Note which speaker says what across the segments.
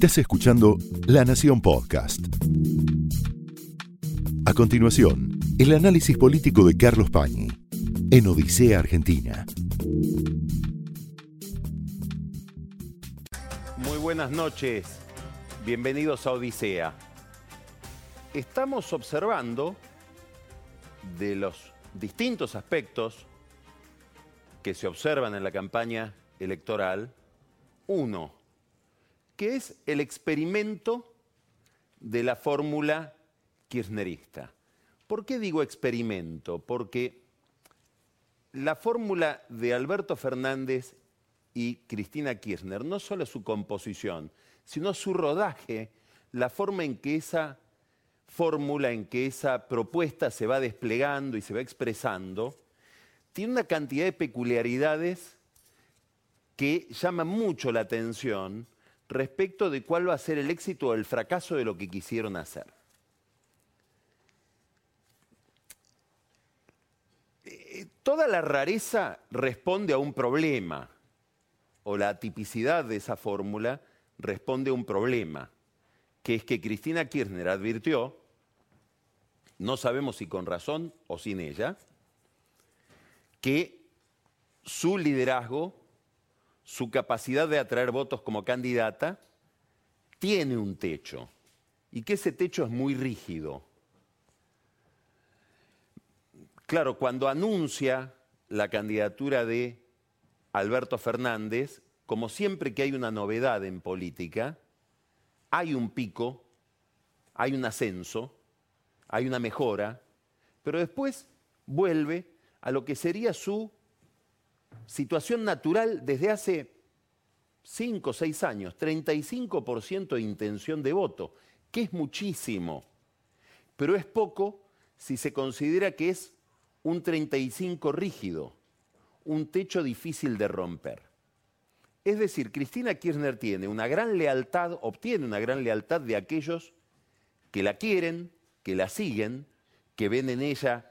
Speaker 1: Estás escuchando La Nación Podcast. A continuación, el análisis político de Carlos Pañi en Odisea Argentina.
Speaker 2: Muy buenas noches, bienvenidos a Odisea. Estamos observando de los distintos aspectos que se observan en la campaña electoral, uno, que es el experimento de la fórmula kirchnerista. ¿Por qué digo experimento? Porque la fórmula de Alberto Fernández y Cristina Kirchner, no solo su composición, sino su rodaje, la forma en que esa fórmula, en que esa propuesta se va desplegando y se va expresando, tiene una cantidad de peculiaridades que llaman mucho la atención respecto de cuál va a ser el éxito o el fracaso de lo que quisieron hacer. Eh, toda la rareza responde a un problema, o la tipicidad de esa fórmula responde a un problema, que es que Cristina Kirchner advirtió, no sabemos si con razón o sin ella, que su liderazgo, su capacidad de atraer votos como candidata, tiene un techo y que ese techo es muy rígido. Claro, cuando anuncia la candidatura de Alberto Fernández, como siempre que hay una novedad en política, hay un pico, hay un ascenso, hay una mejora, pero después vuelve a lo que sería su situación natural desde hace 5 o 6 años, 35% de intención de voto, que es muchísimo, pero es poco si se considera que es un 35 rígido, un techo difícil de romper. Es decir, Cristina Kirchner tiene una gran lealtad, obtiene una gran lealtad de aquellos que la quieren, que la siguen, que ven en ella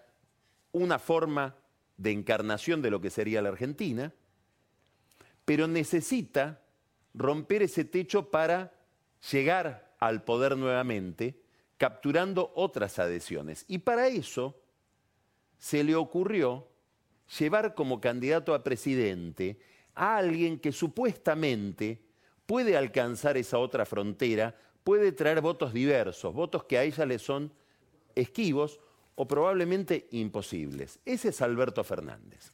Speaker 2: una forma de encarnación de lo que sería la Argentina, pero necesita romper ese techo para llegar al poder nuevamente, capturando otras adhesiones. Y para eso se le ocurrió llevar como candidato a presidente a alguien que supuestamente puede alcanzar esa otra frontera, puede traer votos diversos, votos que a ella le son esquivos o probablemente imposibles. Ese es Alberto Fernández.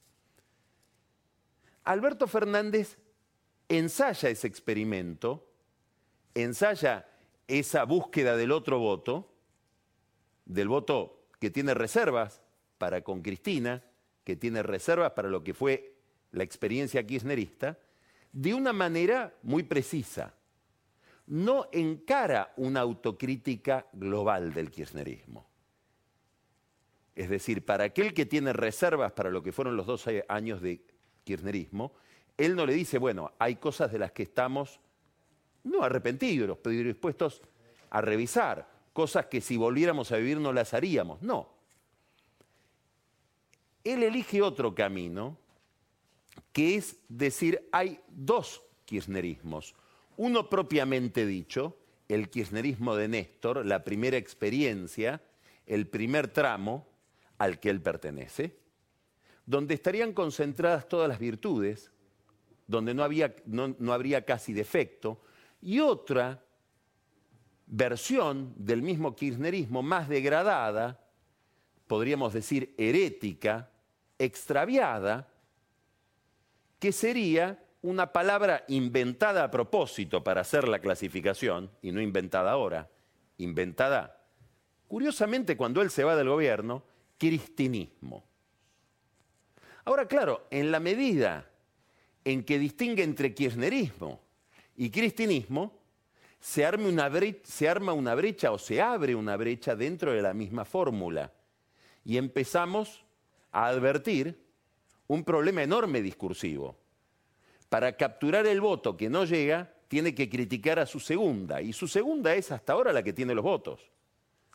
Speaker 2: Alberto Fernández ensaya ese experimento, ensaya esa búsqueda del otro voto, del voto que tiene reservas para con Cristina, que tiene reservas para lo que fue la experiencia kirchnerista, de una manera muy precisa. No encara una autocrítica global del kirchnerismo es decir, para aquel que tiene reservas para lo que fueron los dos años de kirchnerismo, él no le dice, bueno, hay cosas de las que estamos no arrepentidos, pero dispuestos a revisar, cosas que si volviéramos a vivir no las haríamos. No. Él elige otro camino, que es decir, hay dos kirchnerismos. Uno propiamente dicho, el kirchnerismo de Néstor, la primera experiencia, el primer tramo, al que él pertenece, donde estarían concentradas todas las virtudes, donde no, habría casi defecto, y otra versión del mismo kirchnerismo más degradada, podríamos decir herética, extraviada, que sería una palabra inventada a propósito para hacer la clasificación, y no inventada ahora, inventada. Curiosamente, cuando él se va del gobierno, cristinismo. Ahora, claro, en la medida en que distingue entre kirchnerismo y cristinismo, se, se arma una brecha o se abre una brecha dentro de la misma fórmula. Y empezamos a advertir un problema enorme discursivo. Para capturar el voto que no llega, tiene que criticar a su segunda, y su segunda es hasta ahora la que tiene los votos.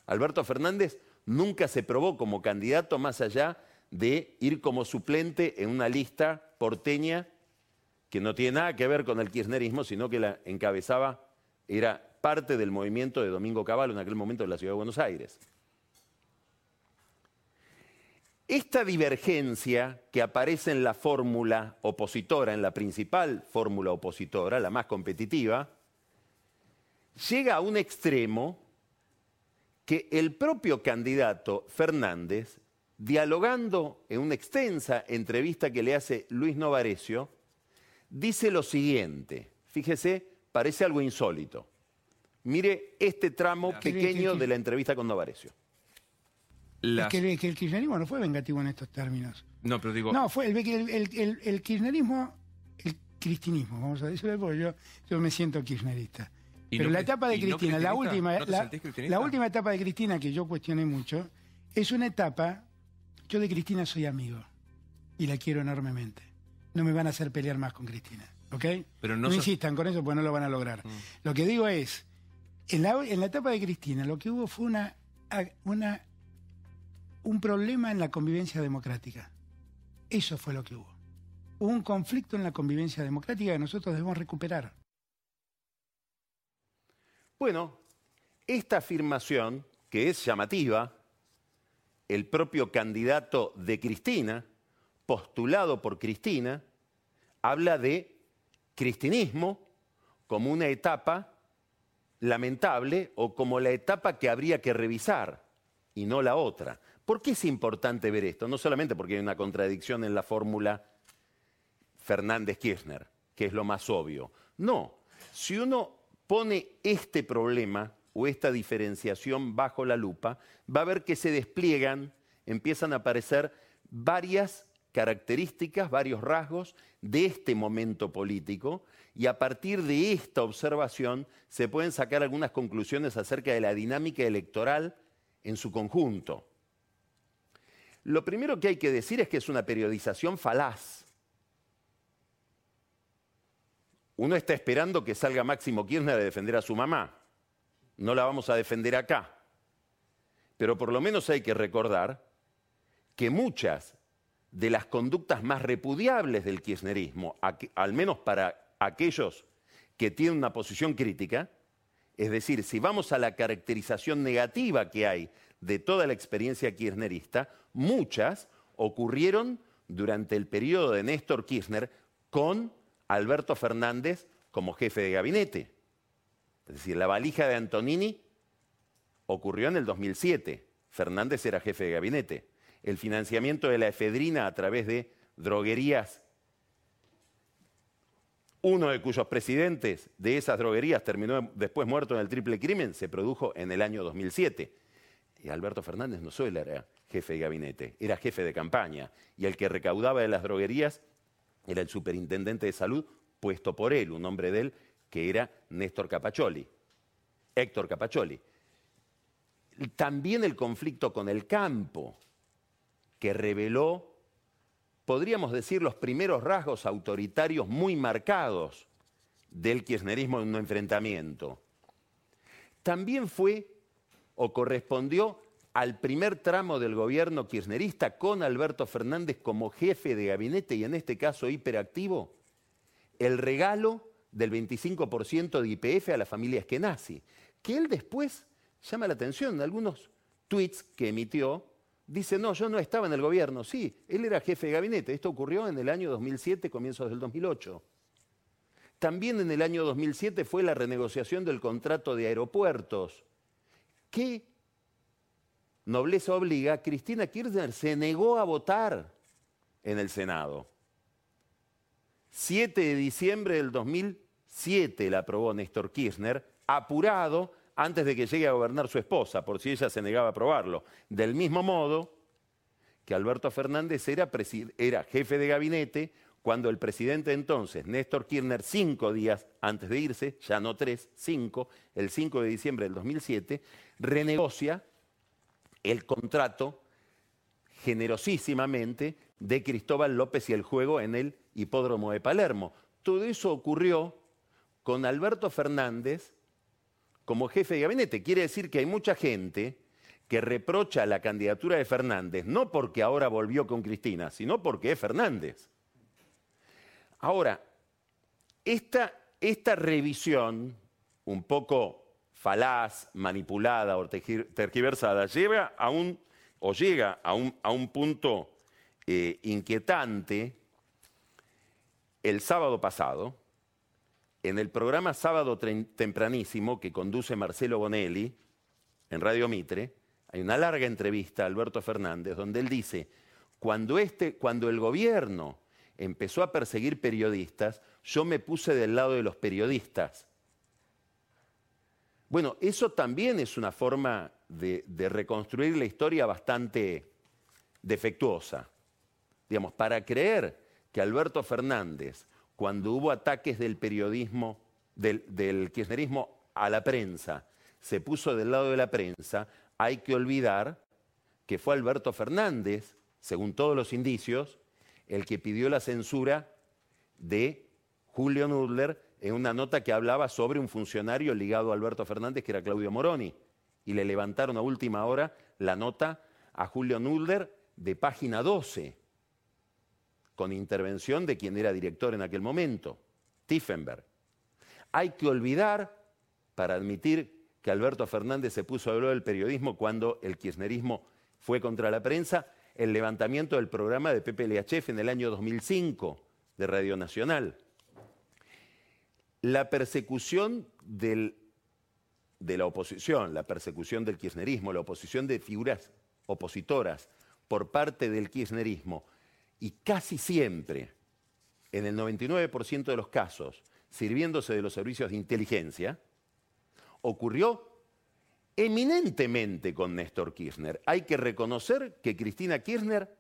Speaker 2: Alberto Fernández nunca se probó como candidato más allá de ir como suplente en una lista porteña que no tiene nada que ver con el kirchnerismo, sino que la encabezaba, era parte del movimiento de Domingo Cavallo en aquel momento en la ciudad de Buenos Aires. Esta divergencia que aparece en la fórmula opositora, en la principal fórmula opositora, la más competitiva, llega a un extremo que el propio candidato Fernández, dialogando en una extensa entrevista que le hace Luis Novarecio, dice lo siguiente. Fíjese, parece algo insólito. Mire este tramo pequeño de la entrevista con Novarecio.
Speaker 3: Es que, el kirchnerismo no fue vengativo en estos términos.
Speaker 4: No, pero digo...
Speaker 3: No, fue el, el, kirchnerismo, el cristinismo, vamos a decirlo, porque yo, yo me siento kirchnerista. Pero la etapa de Cristina, la última, la, última etapa de Cristina que yo cuestioné mucho, es una etapa, yo de Cristina soy amigo y la quiero enormemente. No me van a hacer pelear más con Cristina, ¿ok?
Speaker 4: Pero
Speaker 3: no, insistan con eso porque no lo van a lograr. Mm. Lo que digo es, en la, en la etapa de Cristina lo que hubo fue una, una un problema en la convivencia democrática. Eso fue lo que hubo. Hubo un conflicto en la convivencia democrática que nosotros debemos recuperar.
Speaker 2: Bueno, esta afirmación, que es llamativa, el propio candidato de Cristina, postulado por Cristina, habla de cristinismo como una etapa lamentable o como la etapa que habría que revisar y no la otra. ¿Por qué es importante ver esto? No solamente porque hay una contradicción en la fórmula Fernández-Kirchner, que es lo más obvio. No, si uno pone este problema o esta diferenciación bajo la lupa, va a ver que se despliegan, empiezan a aparecer varias características, varios rasgos de este momento político y a partir de esta observación se pueden sacar algunas conclusiones acerca de la dinámica electoral en su conjunto. Lo primero que hay que decir es que es una periodización falaz. Uno está esperando que salga Máximo Kirchner a defender a su mamá. No la vamos a defender acá. Pero por lo menos hay que recordar que muchas de las conductas más repudiables del kirchnerismo, al menos para aquellos que tienen una posición crítica, es decir, si vamos a la caracterización negativa que hay de toda la experiencia kirchnerista, muchas ocurrieron durante el periodo de Néstor Kirchner con Alberto Fernández como jefe de gabinete. Es decir, la valija de Antonini ocurrió en el 2007. Fernández era jefe de gabinete. El financiamiento de la efedrina a través de droguerías, uno de cuyos presidentes de esas droguerías terminó después muerto en el triple crimen, se produjo en el año 2007. Y Alberto Fernández no solo era jefe de gabinete, era jefe de campaña. Y el que recaudaba de las droguerías era el superintendente de salud puesto por él, un hombre de él que era Néstor Capacholi, Héctor Capacholi. También el conflicto con el campo, que reveló, podríamos decir, los primeros rasgos autoritarios muy marcados del kirchnerismo en un enfrentamiento. También fue o correspondió al primer tramo del gobierno kirchnerista con Alberto Fernández como jefe de gabinete y en este caso hiperactivo, el regalo del 25% de IPF a la familia Eskenazi, que él después llama la atención. En algunos tweets que emitió, dice, no, yo no estaba en el gobierno, sí, él era jefe de gabinete, esto ocurrió en el año 2007, comienzos del 2008. También en el año 2007 fue la renegociación del contrato de aeropuertos. ¿Qué nobleza obliga? Cristina Kirchner se negó a votar en el Senado. 7 de diciembre del 2007 la aprobó Néstor Kirchner, apurado antes de que llegue a gobernar su esposa, por si ella se negaba a aprobarlo. Del mismo modo que Alberto Fernández era, jefe de gabinete cuando el presidente entonces, Néstor Kirchner, cinco días antes de irse, ya no tres, cinco, el 5 de diciembre del 2007, renegocia el contrato generosísimamente de Cristóbal López y el juego en el hipódromo de Palermo. Todo eso ocurrió con Alberto Fernández como jefe de gabinete. Quiere decir que hay mucha gente que reprocha la candidatura de Fernández, no porque ahora volvió con Cristina, sino porque es Fernández. Ahora, esta, esta revisión, un poco falaz, manipulada o tergiversada, lleva a un, o llega a un, a un punto eh, inquietante el sábado pasado, en el programa Sábado Tempranísimo que conduce Marcelo Bonelli en Radio Mitre, hay una larga entrevista a Alberto Fernández donde él dice, cuando, este, cuando el gobierno empezó a perseguir periodistas, yo me puse del lado de los periodistas. Bueno, eso también es una forma de, reconstruir la historia bastante defectuosa. Digamos, para creer que Alberto Fernández cuando hubo ataques del periodismo, del, kirchnerismo a la prensa, se puso del lado de la prensa, hay que olvidar que fue Alberto Fernández, según todos los indicios, el que pidió la censura de Julio Nudler en una nota que hablaba sobre un funcionario ligado a Alberto Fernández, que era Claudio Moroni. Y le levantaron a última hora la nota a Julio Nudler de página 12 con intervención de quien era director en aquel momento, Tiffenberg. Hay que olvidar, para admitir que Alberto Fernández se puso a hablar del periodismo cuando el kirchnerismo fue contra la prensa, el levantamiento del programa de Pepe en el año 2005 de Radio Nacional. La persecución de la oposición, la persecución del kirchnerismo, la oposición de figuras opositoras por parte del kirchnerismo y casi siempre, en el 99% de los casos, sirviéndose de los servicios de inteligencia, ocurrió eminentemente con Néstor Kirchner. Hay que reconocer que Cristina Kirchner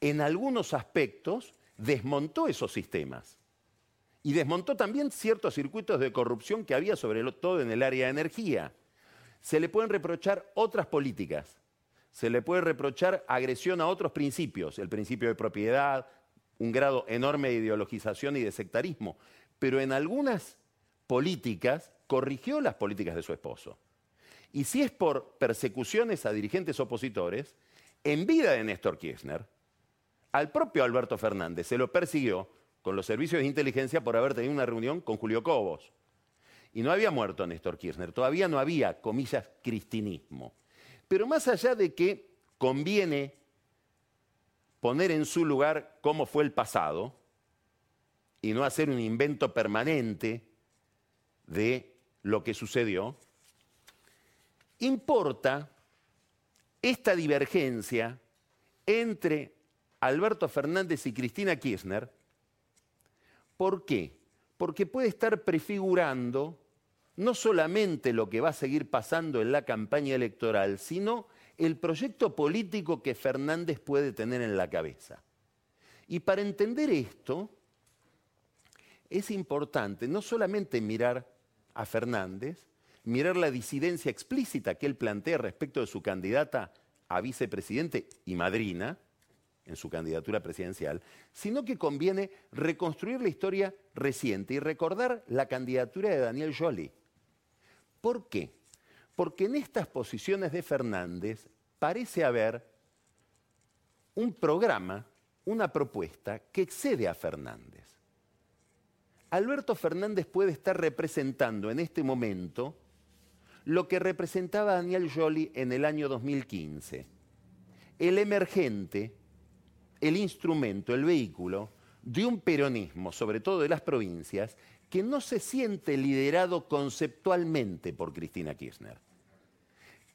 Speaker 2: en algunos aspectos desmontó esos sistemas y desmontó también ciertos circuitos de corrupción que había sobre todo en el área de energía. Se le pueden reprochar otras políticas, se le puede reprochar agresión a otros principios, el principio de propiedad, un grado enorme de ideologización y de sectarismo, pero en algunas políticas corrigió las políticas de su esposo. Y si es por persecuciones a dirigentes opositores, en vida de Néstor Kirchner, al propio Alberto Fernández se lo persiguió con los servicios de inteligencia por haber tenido una reunión con Julio Cobos. Y no había muerto Néstor Kirchner, todavía no había, comillas, cristinismo. Pero más allá de que conviene poner en su lugar cómo fue el pasado y no hacer un invento permanente de lo que sucedió, importa esta divergencia entre Alberto Fernández y Cristina Kirchner. ¿Por qué? Porque puede estar prefigurando no solamente lo que va a seguir pasando en la campaña electoral, sino el proyecto político que Fernández puede tener en la cabeza. Y para entender esto, es importante no solamente mirar a Fernández, mirar la disidencia explícita que él plantea respecto de su candidata a vicepresidente y madrina, en su candidatura presidencial, sino que conviene reconstruir la historia reciente y recordar la candidatura de Daniel Joly ¿Por qué? Porque en estas posiciones de Fernández parece haber un programa, una propuesta que excede a Fernández. Alberto Fernández puede estar representando en este momento lo que representaba Daniel Joly en el año 2015. El emergente, el instrumento, el vehículo de un peronismo, sobre todo de las provincias, que no se siente liderado conceptualmente por Cristina Kirchner,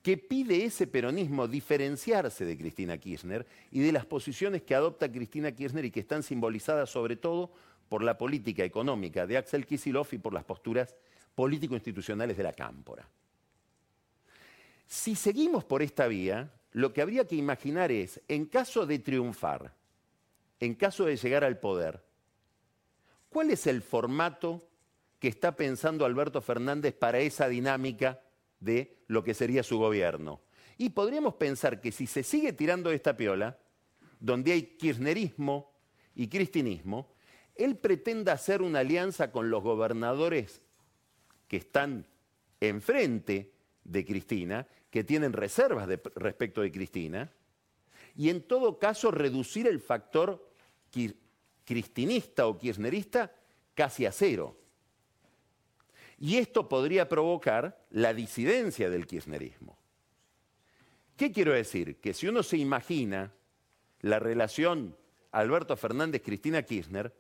Speaker 2: que pide ese peronismo diferenciarse de Cristina Kirchner y de las posiciones que adopta Cristina Kirchner y que están simbolizadas sobre todo por la política económica de Axel Kicillof y por las posturas político-institucionales de la Cámpora. Si seguimos por esta vía, lo que habría que imaginar es, en caso de triunfar, en caso de llegar al poder, ¿Cuál es el formato que está pensando Alberto Fernández para esa dinámica de lo que sería su gobierno? Y podríamos pensar que si se sigue tirando esta piola, donde hay kirchnerismo y cristinismo, él pretenda hacer una alianza con los gobernadores que están enfrente de Cristina, que tienen reservas respecto de Cristina, y en todo caso reducir el factor cristinista o kirchnerista casi a cero. Y esto podría provocar la disidencia del kirchnerismo. ¿Qué quiero decir? Que si uno se imagina la relación Alberto Fernández-Cristina Kirchner,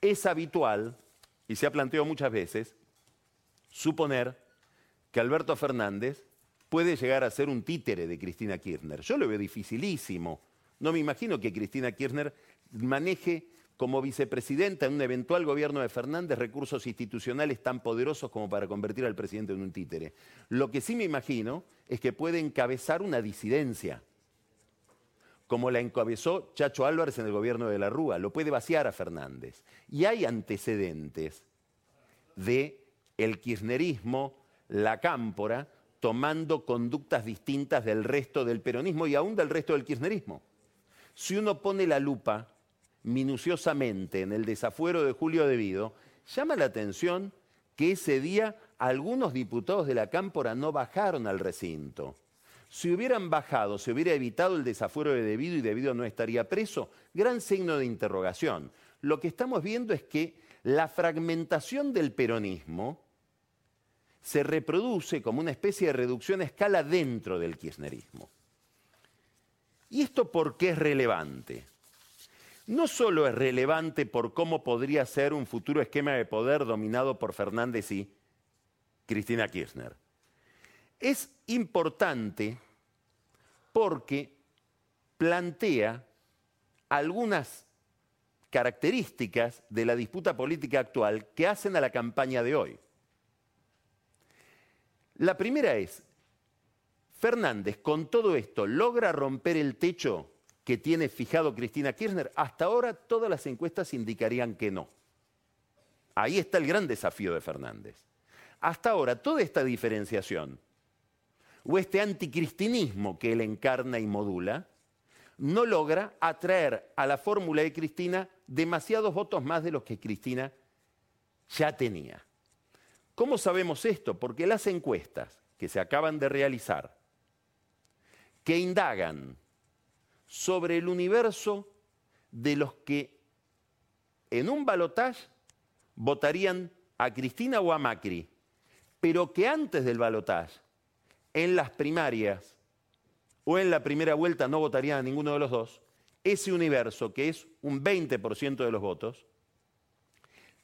Speaker 2: es habitual, y se ha planteado muchas veces, suponer que Alberto Fernández puede llegar a ser un títere de Cristina Kirchner. Yo lo veo dificilísimo. No me imagino que Cristina Kirchner maneje como vicepresidenta en un eventual gobierno de Fernández recursos institucionales tan poderosos como para convertir al presidente en un títere. Lo que sí me imagino es que puede encabezar una disidencia, como la encabezó Chacho Álvarez en el gobierno de la Rúa. Lo puede vaciar a Fernández. Y hay antecedentes de el kirchnerismo, la cámpora, tomando conductas distintas del resto del peronismo y aún del resto del kirchnerismo. Si uno pone la lupa minuciosamente en el desafuero de Julio Devido, llama la atención que ese día algunos diputados de la Cámpora no bajaron al recinto. Si hubieran bajado, se hubiera evitado el desafuero de Devido y Devido no estaría preso. Gran signo de interrogación. Lo que estamos viendo es que la fragmentación del peronismo se reproduce como una especie de reducción a escala dentro del kirchnerismo. ¿Y esto por qué es relevante? No solo es relevante por cómo podría ser un futuro esquema de poder dominado por Fernández y Cristina Kirchner. Es importante porque plantea algunas características de la disputa política actual que hacen a la campaña de hoy. La primera es, Fernández con todo esto logra romper el techo que tiene fijado Cristina Kirchner. Hasta ahora todas las encuestas indicarían que no. Ahí está el gran desafío de Fernández. Hasta ahora toda esta diferenciación o este anticristinismo que él encarna y modula no logra atraer a la fórmula de Cristina demasiados votos más de los que Cristina ya tenía. ¿Cómo sabemos esto? Porque las encuestas que se acaban de realizar, que indagan sobre el universo de los que en un balotaje votarían a Cristina o a Macri, pero que antes del balotaje, en las primarias o en la primera vuelta no votarían a ninguno de los dos, ese universo, que es un 20% de los votos,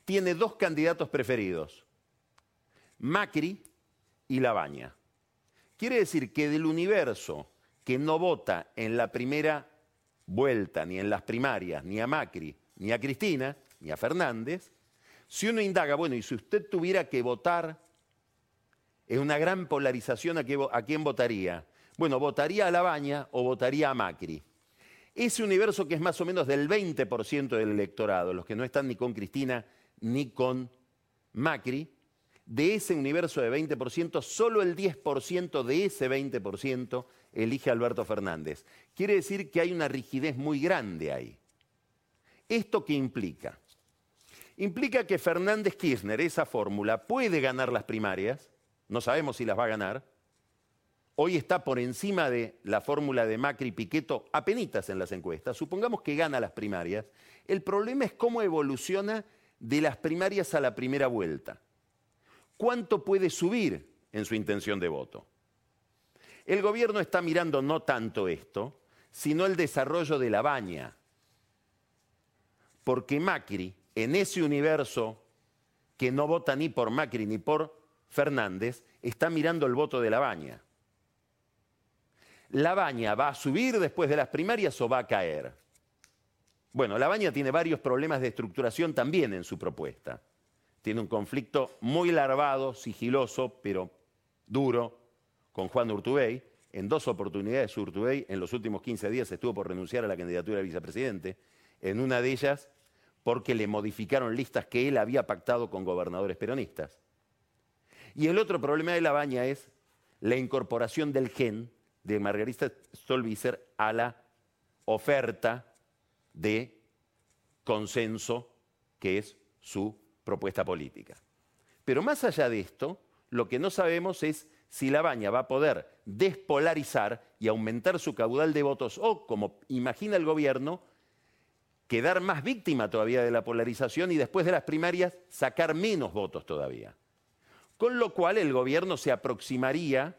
Speaker 2: tiene dos candidatos preferidos, Macri y Labaña. Quiere decir que del universo que no vota en la primera vuelta, ni en las primarias, ni a Macri, ni a Cristina, ni a Fernández, si uno indaga, bueno, y si usted tuviera que votar, es una gran polarización a, quién votaría. Bueno, votaría a Labaña o votaría a Macri. Ese universo que es más o menos del 20% del electorado, los que no están ni con Cristina ni con Macri, de ese universo de 20%, solo el 10% de ese 20% elige a Alberto Fernández. Quiere decir que hay una rigidez muy grande ahí. ¿Esto qué implica? Implica que Fernández Kirchner, esa fórmula, puede ganar las primarias, no sabemos si las va a ganar, hoy está por encima de la fórmula de Macri Piqueto apenitas en las encuestas, supongamos que gana las primarias, el problema es cómo evoluciona de las primarias a la primera vuelta cuánto puede subir en su intención de voto. El gobierno está mirando no tanto esto, sino el desarrollo de la baña. Porque Macri, en ese universo que no vota ni por Macri ni por Fernández, está mirando el voto de la baña. ¿La baña va a subir después de las primarias o va a caer? Bueno, la baña tiene varios problemas de estructuración también en su propuesta tiene un conflicto muy larvado, sigiloso, pero duro, con Juan Urtubey. En dos oportunidades Urtubey en los últimos 15 días estuvo por renunciar a la candidatura de vicepresidente. En una de ellas porque le modificaron listas que él había pactado con gobernadores peronistas. Y el otro problema de la baña es la incorporación del gen de Margarita Stolbizer a la oferta de consenso que es su propuesta política. Pero más allá de esto, lo que no sabemos es si la baña va a poder despolarizar y aumentar su caudal de votos o, como imagina el gobierno, quedar más víctima todavía de la polarización y después de las primarias sacar menos votos todavía. Con lo cual el gobierno se aproximaría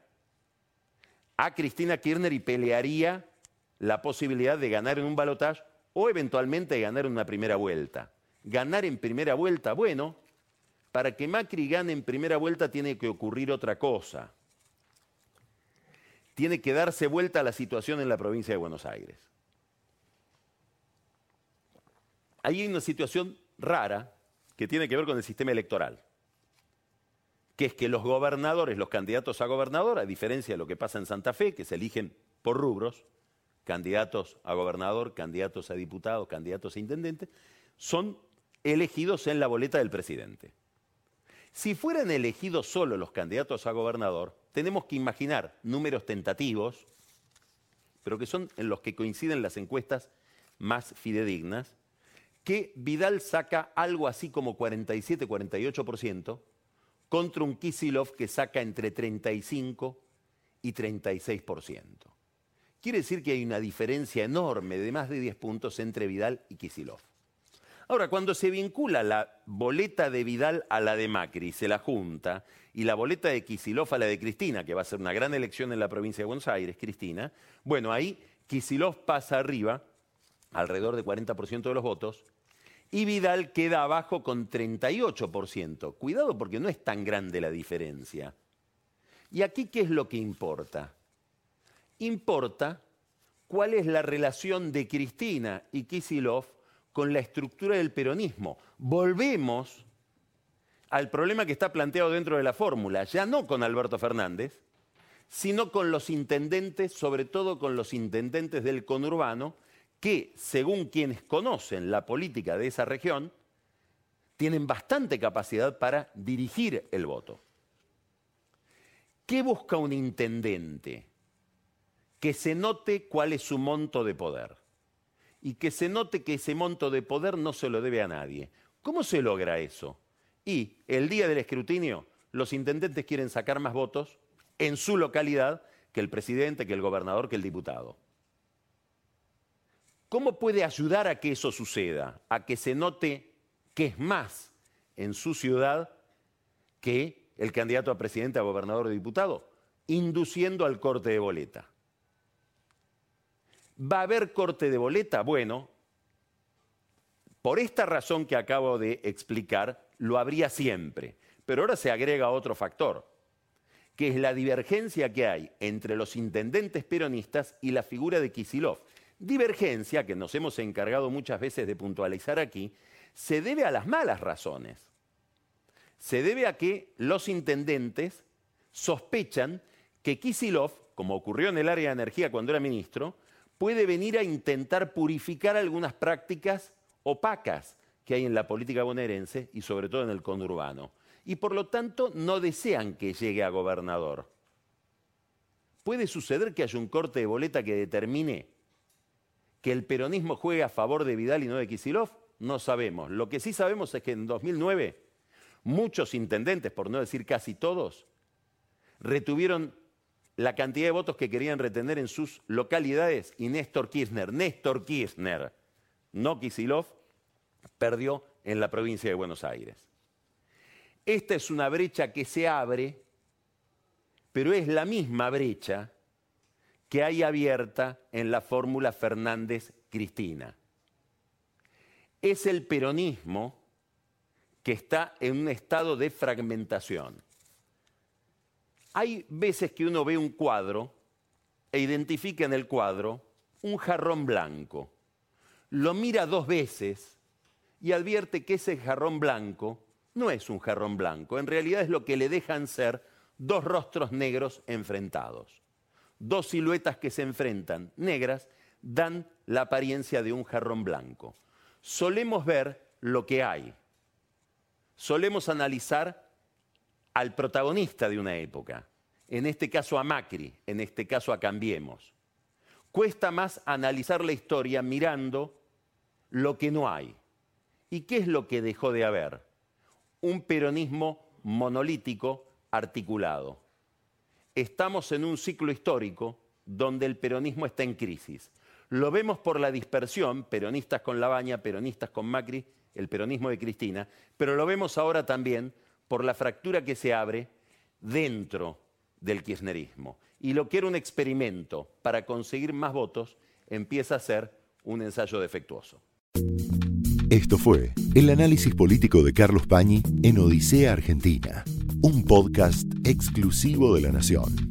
Speaker 2: a Cristina Kirchner y pelearía la posibilidad de ganar en un balotaje o eventualmente ganar en una primera vuelta. Ganar en primera vuelta, bueno, para que Macri gane en primera vuelta tiene que ocurrir otra cosa. Tiene que darse vuelta a la situación en la provincia de Buenos Aires. Ahí hay una situación rara que tiene que ver con el sistema electoral, que es que los gobernadores, los candidatos a gobernador, a diferencia de lo que pasa en Santa Fe, que se eligen por rubros, candidatos a gobernador, candidatos a diputado, candidatos a intendente, son elegidos en la boleta del presidente. Si fueran elegidos solo los candidatos a gobernador, tenemos que imaginar números tentativos, pero que son en los que coinciden las encuestas más fidedignas, que Vidal saca algo así como 47-48% contra un Kisilov que saca entre 35 y 36%. Quiere decir que hay una diferencia enorme de más de 10 puntos entre Vidal y Kisilov. Ahora, cuando se vincula la boleta de Vidal a la de Macri, se la junta, y la boleta de Kisilov a la de Cristina, que va a ser una gran elección en la provincia de Buenos Aires, Cristina, bueno, ahí Kisilov pasa arriba, alrededor de 40% de los votos, y Vidal queda abajo con 38%. Cuidado porque no es tan grande la diferencia. ¿Y aquí qué es lo que importa? Importa cuál es la relación de Cristina y Kisilov con la estructura del peronismo. Volvemos al problema que está planteado dentro de la fórmula, ya no con Alberto Fernández, sino con los intendentes, sobre todo con los intendentes del conurbano, que, según quienes conocen la política de esa región, tienen bastante capacidad para dirigir el voto. ¿Qué busca un intendente? Que se note cuál es su monto de poder y que se note que ese monto de poder no se lo debe a nadie. ¿Cómo se logra eso? Y el día del escrutinio, los intendentes quieren sacar más votos en su localidad que el presidente, que el gobernador, que el diputado. ¿Cómo puede ayudar a que eso suceda? A que se note que es más en su ciudad que el candidato a presidente, a gobernador o diputado, induciendo al corte de boleta. ¿Va a haber corte de boleta? Bueno, por esta razón que acabo de explicar, lo habría siempre. Pero ahora se agrega otro factor, que es la divergencia que hay entre los intendentes peronistas y la figura de Kisilov. Divergencia, que nos hemos encargado muchas veces de puntualizar aquí, se debe a las malas razones. Se debe a que los intendentes sospechan que Kisilov, como ocurrió en el área de energía cuando era ministro, puede venir a intentar purificar algunas prácticas opacas que hay en la política bonaerense y sobre todo en el conurbano. Y por lo tanto no desean que llegue a gobernador. Puede suceder que haya un corte de boleta que determine que el peronismo juegue a favor de Vidal y no de Kisilov? No sabemos. Lo que sí sabemos es que en 2009 muchos intendentes, por no decir casi todos, retuvieron la cantidad de votos que querían retener en sus localidades y Néstor Kirchner, Néstor Kirchner, no Kisilov, perdió en la provincia de Buenos Aires. Esta es una brecha que se abre, pero es la misma brecha que hay abierta en la fórmula Fernández-Cristina. Es el peronismo que está en un estado de fragmentación. Hay veces que uno ve un cuadro e identifica en el cuadro un jarrón blanco. Lo mira dos veces y advierte que ese jarrón blanco no es un jarrón blanco, en realidad es lo que le dejan ser dos rostros negros enfrentados dos siluetas que se enfrentan, negras, dan la apariencia de un jarrón blanco. Solemos ver lo que hay. Solemos analizar al protagonista de una época, en este caso a Macri, en este caso a Cambiemos. Cuesta más analizar la historia mirando lo que no hay. ¿Y qué es lo que dejó de haber? Un peronismo monolítico articulado estamos en un ciclo histórico donde el peronismo está en crisis. Lo vemos por la dispersión, peronistas con Labaña, peronistas con Macri, el peronismo de Cristina, pero lo vemos ahora también por la fractura que se abre dentro del kirchnerismo. Y lo que era un experimento para conseguir más votos empieza a ser un ensayo defectuoso.
Speaker 1: Esto fue el análisis político de Carlos Pañi en Odisea Argentina, un podcast exclusivo de La Nación.